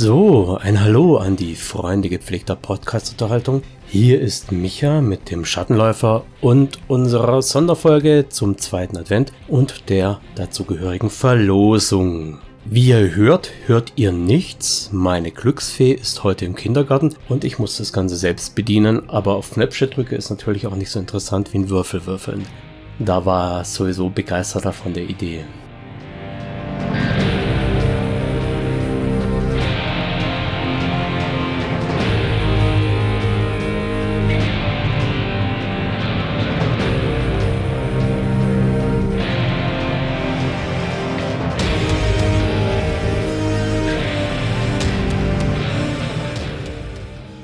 So, ein Hallo an die Freunde gepflegter Podcast-Unterhaltung. Hier ist Micha mit dem Schattenläufer und unserer Sonderfolge zum zweiten Advent und der dazugehörigen Verlosung. Wie ihr hört, hört ihr nichts. Meine Glücksfee ist heute im Kindergarten und ich muss das Ganze selbst bedienen, aber auf Knöpfchen drücke ist natürlich auch nicht so interessant wie ein Würfelwürfeln. Da war sowieso begeisterter von der Idee.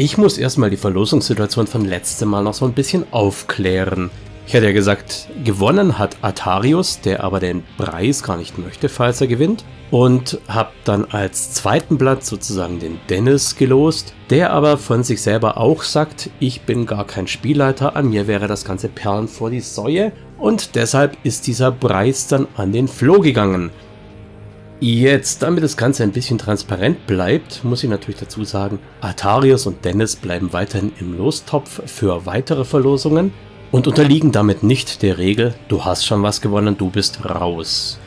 Ich muss erstmal die Verlosungssituation von letztem Mal noch so ein bisschen aufklären. Ich hatte ja gesagt, gewonnen hat Atarius, der aber den Preis gar nicht möchte, falls er gewinnt. Und habe dann als zweiten Blatt sozusagen den Dennis gelost, der aber von sich selber auch sagt, ich bin gar kein Spielleiter, an mir wäre das ganze Perlen vor die Säue. Und deshalb ist dieser Preis dann an den Flo gegangen. Jetzt, damit das Ganze ein bisschen transparent bleibt, muss ich natürlich dazu sagen, Atarius und Dennis bleiben weiterhin im Lostopf für weitere Verlosungen und unterliegen damit nicht der Regel, du hast schon was gewonnen, du bist raus.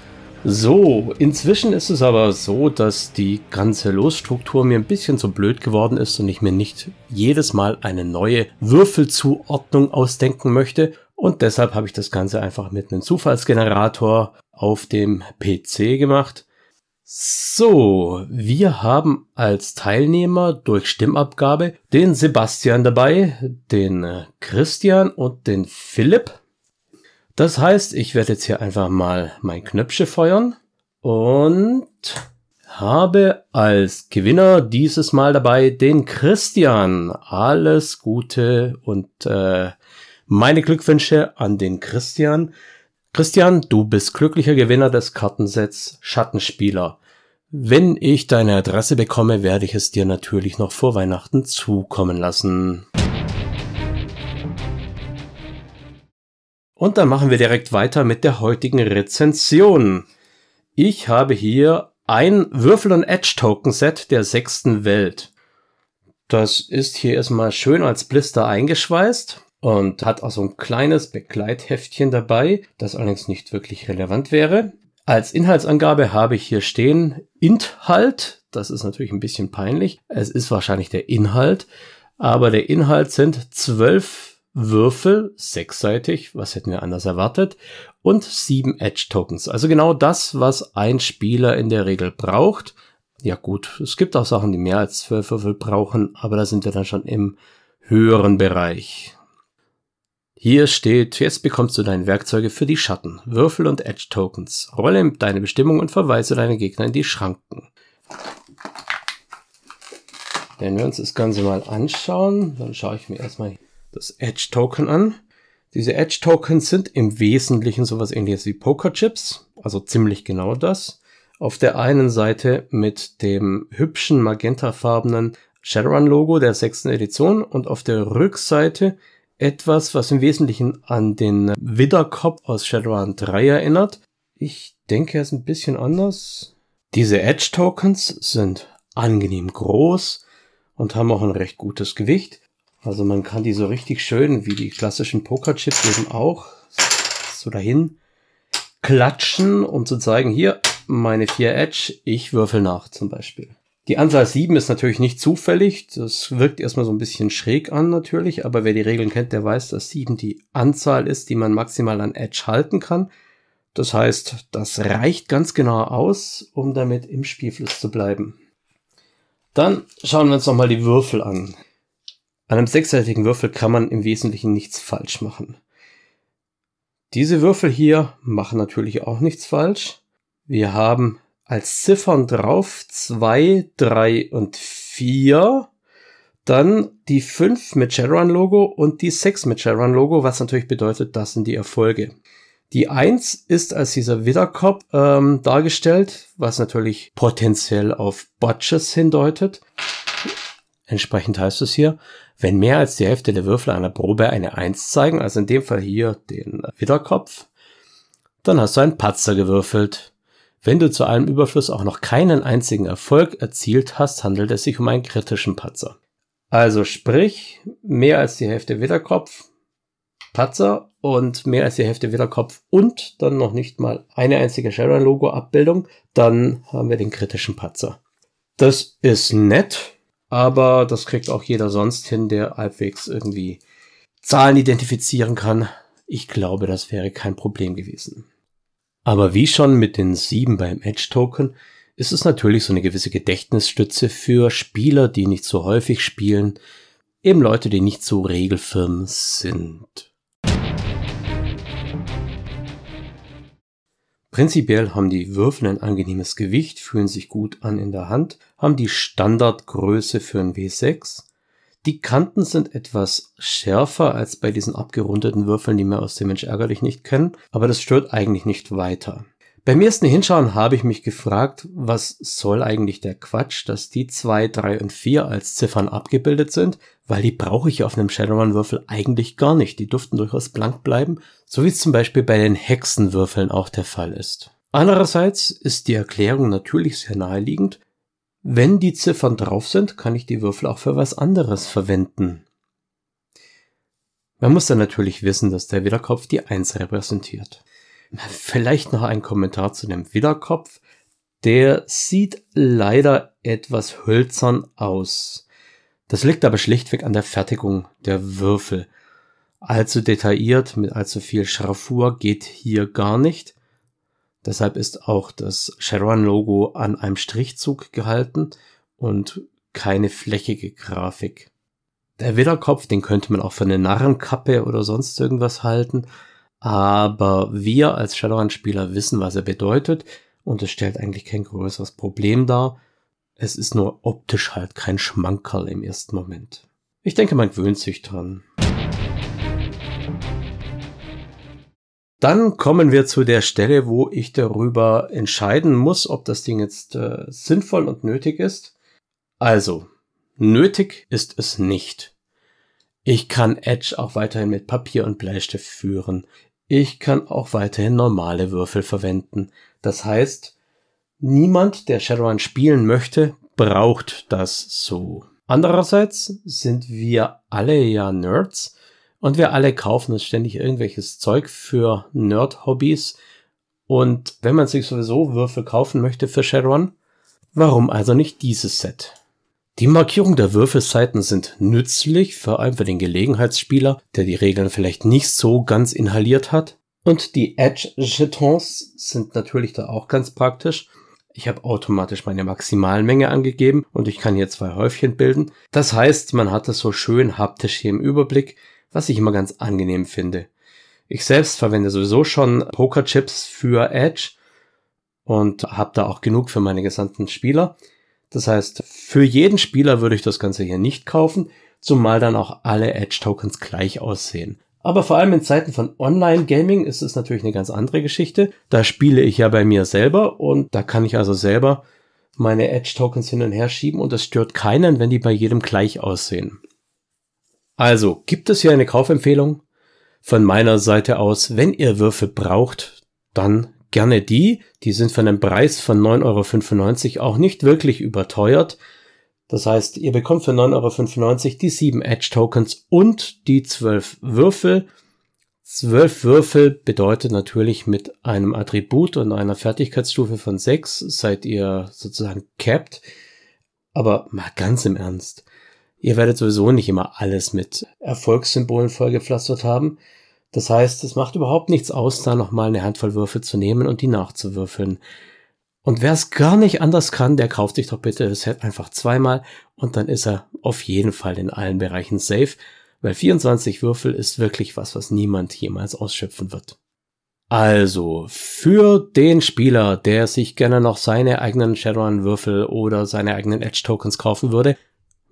So, inzwischen ist es aber so, dass die ganze Losstruktur mir ein bisschen zu blöd geworden ist und ich mir nicht jedes Mal eine neue Würfelzuordnung ausdenken möchte und deshalb habe ich das Ganze einfach mit einem Zufallsgenerator auf dem PC gemacht so, wir haben als Teilnehmer durch Stimmabgabe den Sebastian dabei, den äh, Christian und den Philipp. Das heißt, ich werde jetzt hier einfach mal mein Knöpfchen feuern und habe als Gewinner dieses Mal dabei den Christian. Alles Gute und äh, meine Glückwünsche an den Christian. Christian, du bist glücklicher Gewinner des Kartensets Schattenspieler. Wenn ich deine Adresse bekomme, werde ich es dir natürlich noch vor Weihnachten zukommen lassen. Und dann machen wir direkt weiter mit der heutigen Rezension. Ich habe hier ein Würfel- und Edge-Token-Set der sechsten Welt. Das ist hier erstmal schön als Blister eingeschweißt und hat auch so ein kleines Begleitheftchen dabei, das allerdings nicht wirklich relevant wäre. Als Inhaltsangabe habe ich hier stehen Inhalt. Das ist natürlich ein bisschen peinlich. Es ist wahrscheinlich der Inhalt. Aber der Inhalt sind zwölf Würfel, sechsseitig, was hätten wir anders erwartet, und sieben Edge Tokens. Also genau das, was ein Spieler in der Regel braucht. Ja gut, es gibt auch Sachen, die mehr als zwölf Würfel brauchen, aber da sind wir dann schon im höheren Bereich. Hier steht, jetzt bekommst du deine Werkzeuge für die Schatten, Würfel und Edge Tokens. Rolle deine Bestimmung und verweise deine Gegner in die Schranken. Wenn wir uns das Ganze mal anschauen, dann schaue ich mir erstmal das Edge Token an. Diese Edge Tokens sind im Wesentlichen sowas ähnliches wie Poker Chips, also ziemlich genau das. Auf der einen Seite mit dem hübschen magentafarbenen Shadowrun Logo der sechsten Edition und auf der Rückseite etwas, was im Wesentlichen an den Widderkopf aus Shadowrun 3 erinnert. Ich denke, er ist ein bisschen anders. Diese Edge Tokens sind angenehm groß und haben auch ein recht gutes Gewicht. Also man kann die so richtig schön, wie die klassischen Pokerchips eben auch, so dahin klatschen, um zu zeigen, hier, meine vier Edge, ich würfel nach zum Beispiel. Die Anzahl 7 ist natürlich nicht zufällig. Das wirkt erstmal so ein bisschen schräg an natürlich, aber wer die Regeln kennt, der weiß, dass 7 die Anzahl ist, die man maximal an Edge halten kann. Das heißt, das reicht ganz genau aus, um damit im Spielfluss zu bleiben. Dann schauen wir uns nochmal die Würfel an. An einem sechsseitigen Würfel kann man im Wesentlichen nichts falsch machen. Diese Würfel hier machen natürlich auch nichts falsch. Wir haben als Ziffern drauf zwei, drei und vier. Dann die fünf mit Shadowrun-Logo und die sechs mit Shadowrun-Logo, was natürlich bedeutet, das sind die Erfolge. Die eins ist als dieser Widderkopf ähm, dargestellt, was natürlich potenziell auf Botches hindeutet. Entsprechend heißt es hier, wenn mehr als die Hälfte der Würfel einer Probe eine Eins zeigen, also in dem Fall hier den Widderkopf, dann hast du einen Patzer gewürfelt. Wenn du zu allem Überfluss auch noch keinen einzigen Erfolg erzielt hast, handelt es sich um einen kritischen Patzer. Also sprich, mehr als die Hälfte Witterkopf, Patzer und mehr als die Hälfte Witterkopf und dann noch nicht mal eine einzige Sharon-Logo-Abbildung, dann haben wir den kritischen Patzer. Das ist nett, aber das kriegt auch jeder sonst hin, der halbwegs irgendwie Zahlen identifizieren kann. Ich glaube, das wäre kein Problem gewesen. Aber wie schon mit den sieben beim Edge-Token, ist es natürlich so eine gewisse Gedächtnisstütze für Spieler, die nicht so häufig spielen, eben Leute, die nicht so regelfirm sind. Prinzipiell haben die Würfel ein angenehmes Gewicht, fühlen sich gut an in der Hand, haben die Standardgröße für ein W6. Die Kanten sind etwas schärfer als bei diesen abgerundeten Würfeln, die wir aus dem Mensch ärgerlich nicht kennen, aber das stört eigentlich nicht weiter. Beim ersten Hinschauen habe ich mich gefragt, was soll eigentlich der Quatsch, dass die 2, 3 und 4 als Ziffern abgebildet sind, weil die brauche ich auf einem Shadowrun-Würfel eigentlich gar nicht. Die dürften durchaus blank bleiben, so wie es zum Beispiel bei den Hexenwürfeln auch der Fall ist. Andererseits ist die Erklärung natürlich sehr naheliegend. Wenn die Ziffern drauf sind, kann ich die Würfel auch für was anderes verwenden. Man muss dann natürlich wissen, dass der Widerkopf die 1 repräsentiert. Vielleicht noch ein Kommentar zu dem Widderkopf. Der sieht leider etwas hölzern aus. Das liegt aber schlichtweg an der Fertigung der Würfel. Allzu detailliert mit allzu viel Schraffur geht hier gar nicht. Deshalb ist auch das Sharon-Logo an einem Strichzug gehalten und keine flächige Grafik. Der Widderkopf, den könnte man auch für eine Narrenkappe oder sonst irgendwas halten, aber wir als Shadowrun-Spieler wissen, was er bedeutet und es stellt eigentlich kein größeres Problem dar. Es ist nur optisch halt kein Schmankerl im ersten Moment. Ich denke, man gewöhnt sich dran. Dann kommen wir zu der Stelle, wo ich darüber entscheiden muss, ob das Ding jetzt äh, sinnvoll und nötig ist. Also, nötig ist es nicht. Ich kann Edge auch weiterhin mit Papier und Bleistift führen. Ich kann auch weiterhin normale Würfel verwenden. Das heißt, niemand, der Shadowrun spielen möchte, braucht das so. Andererseits sind wir alle ja Nerds und wir alle kaufen uns ständig irgendwelches Zeug für Nerd-Hobbys. Und wenn man sich sowieso Würfel kaufen möchte für Shadowrun, warum also nicht dieses Set? Die Markierung der Würfelseiten sind nützlich, vor allem für den Gelegenheitsspieler, der die Regeln vielleicht nicht so ganz inhaliert hat. Und die Edge-Jetons sind natürlich da auch ganz praktisch. Ich habe automatisch meine Maximalmenge angegeben und ich kann hier zwei Häufchen bilden. Das heißt, man hat das so schön haptisch hier im Überblick, was ich immer ganz angenehm finde. Ich selbst verwende sowieso schon Pokerchips für Edge und habe da auch genug für meine gesamten Spieler. Das heißt, für jeden Spieler würde ich das Ganze hier nicht kaufen, zumal dann auch alle Edge-Tokens gleich aussehen. Aber vor allem in Zeiten von Online-Gaming ist es natürlich eine ganz andere Geschichte. Da spiele ich ja bei mir selber und da kann ich also selber meine Edge-Tokens hin und her schieben und das stört keinen, wenn die bei jedem gleich aussehen. Also, gibt es hier eine Kaufempfehlung? Von meiner Seite aus, wenn ihr Würfel braucht, dann gerne die. Die sind für einen Preis von 9,95 Euro auch nicht wirklich überteuert. Das heißt, ihr bekommt für 9,95 Euro die 7 Edge Tokens und die 12 Würfel. 12 Würfel bedeutet natürlich mit einem Attribut und einer Fertigkeitsstufe von 6 seid ihr sozusagen capped. Aber mal ganz im Ernst. Ihr werdet sowieso nicht immer alles mit Erfolgssymbolen vollgepflastert haben. Das heißt, es macht überhaupt nichts aus, da nochmal eine Handvoll Würfel zu nehmen und die nachzuwürfeln. Und wer es gar nicht anders kann, der kauft sich doch bitte das Set einfach zweimal und dann ist er auf jeden Fall in allen Bereichen safe, weil 24 Würfel ist wirklich was, was niemand jemals ausschöpfen wird. Also, für den Spieler, der sich gerne noch seine eigenen Shadowrun-Würfel oder seine eigenen Edge-Tokens kaufen würde,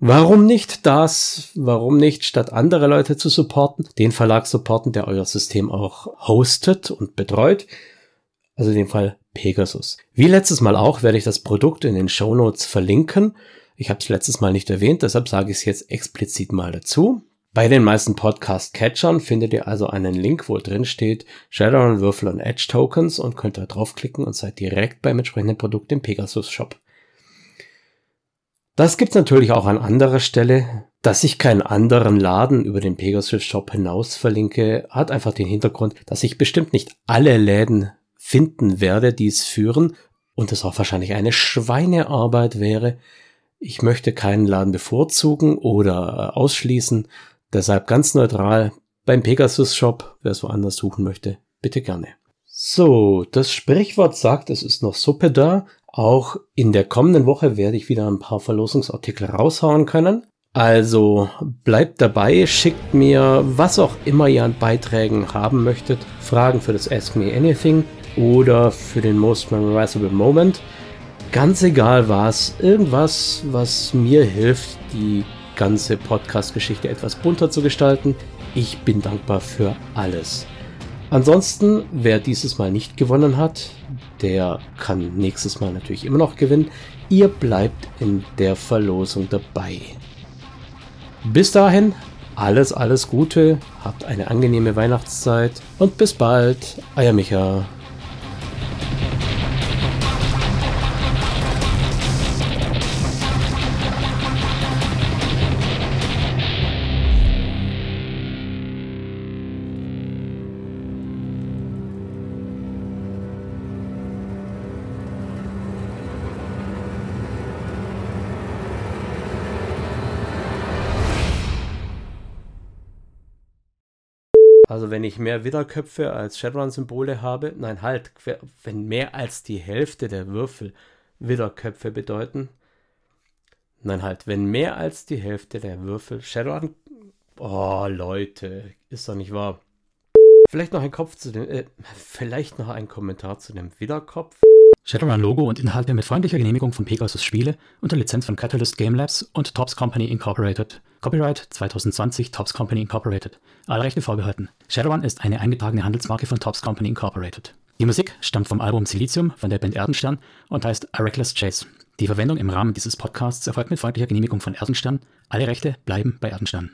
Warum nicht das? Warum nicht statt andere Leute zu supporten, den Verlag supporten, der euer System auch hostet und betreut? Also in dem Fall Pegasus. Wie letztes Mal auch werde ich das Produkt in den Show Notes verlinken. Ich habe es letztes Mal nicht erwähnt, deshalb sage ich es jetzt explizit mal dazu. Bei den meisten Podcast-Catchern findet ihr also einen Link, wo drin steht Shadowrun, Würfel und Edge Tokens und könnt da draufklicken und seid direkt beim entsprechenden Produkt im Pegasus Shop. Das gibt's natürlich auch an anderer Stelle. Dass ich keinen anderen Laden über den Pegasus Shop hinaus verlinke, hat einfach den Hintergrund, dass ich bestimmt nicht alle Läden finden werde, die es führen und es auch wahrscheinlich eine Schweinearbeit wäre. Ich möchte keinen Laden bevorzugen oder ausschließen, Deshalb ganz neutral beim Pegasus Shop, wer es woanders suchen möchte, bitte gerne. So, das Sprichwort sagt, es ist noch Suppe da. Auch in der kommenden Woche werde ich wieder ein paar Verlosungsartikel raushauen können. Also bleibt dabei, schickt mir was auch immer ihr an Beiträgen haben möchtet. Fragen für das Ask Me Anything oder für den Most Memorizable Moment. Ganz egal was, irgendwas, was mir hilft, die ganze Podcast-Geschichte etwas bunter zu gestalten. Ich bin dankbar für alles. Ansonsten, wer dieses Mal nicht gewonnen hat, der kann nächstes Mal natürlich immer noch gewinnen. Ihr bleibt in der Verlosung dabei. Bis dahin, alles, alles Gute, habt eine angenehme Weihnachtszeit und bis bald, euer Micha. Also wenn ich mehr Widderköpfe als Shadowrun-Symbole habe, nein, halt, wenn mehr als die Hälfte der Würfel Widderköpfe bedeuten, nein, halt, wenn mehr als die Hälfte der Würfel Shadowrun, oh Leute, ist doch nicht wahr. Vielleicht noch ein Kopf zu dem, äh, vielleicht noch ein Kommentar zu dem Widderkopf. Shadowrun-Logo und Inhalte mit freundlicher Genehmigung von Pegasus Spiele unter Lizenz von Catalyst Game Labs und Tops Company Incorporated. Copyright 2020 Tops Company Incorporated. Alle Rechte vorbehalten. Shadowrun ist eine eingetragene Handelsmarke von Tops Company Incorporated. Die Musik stammt vom Album Silizium von der Band Erdenstern und heißt A Reckless Chase. Die Verwendung im Rahmen dieses Podcasts erfolgt mit freundlicher Genehmigung von Erdenstern. Alle Rechte bleiben bei Erdenstern.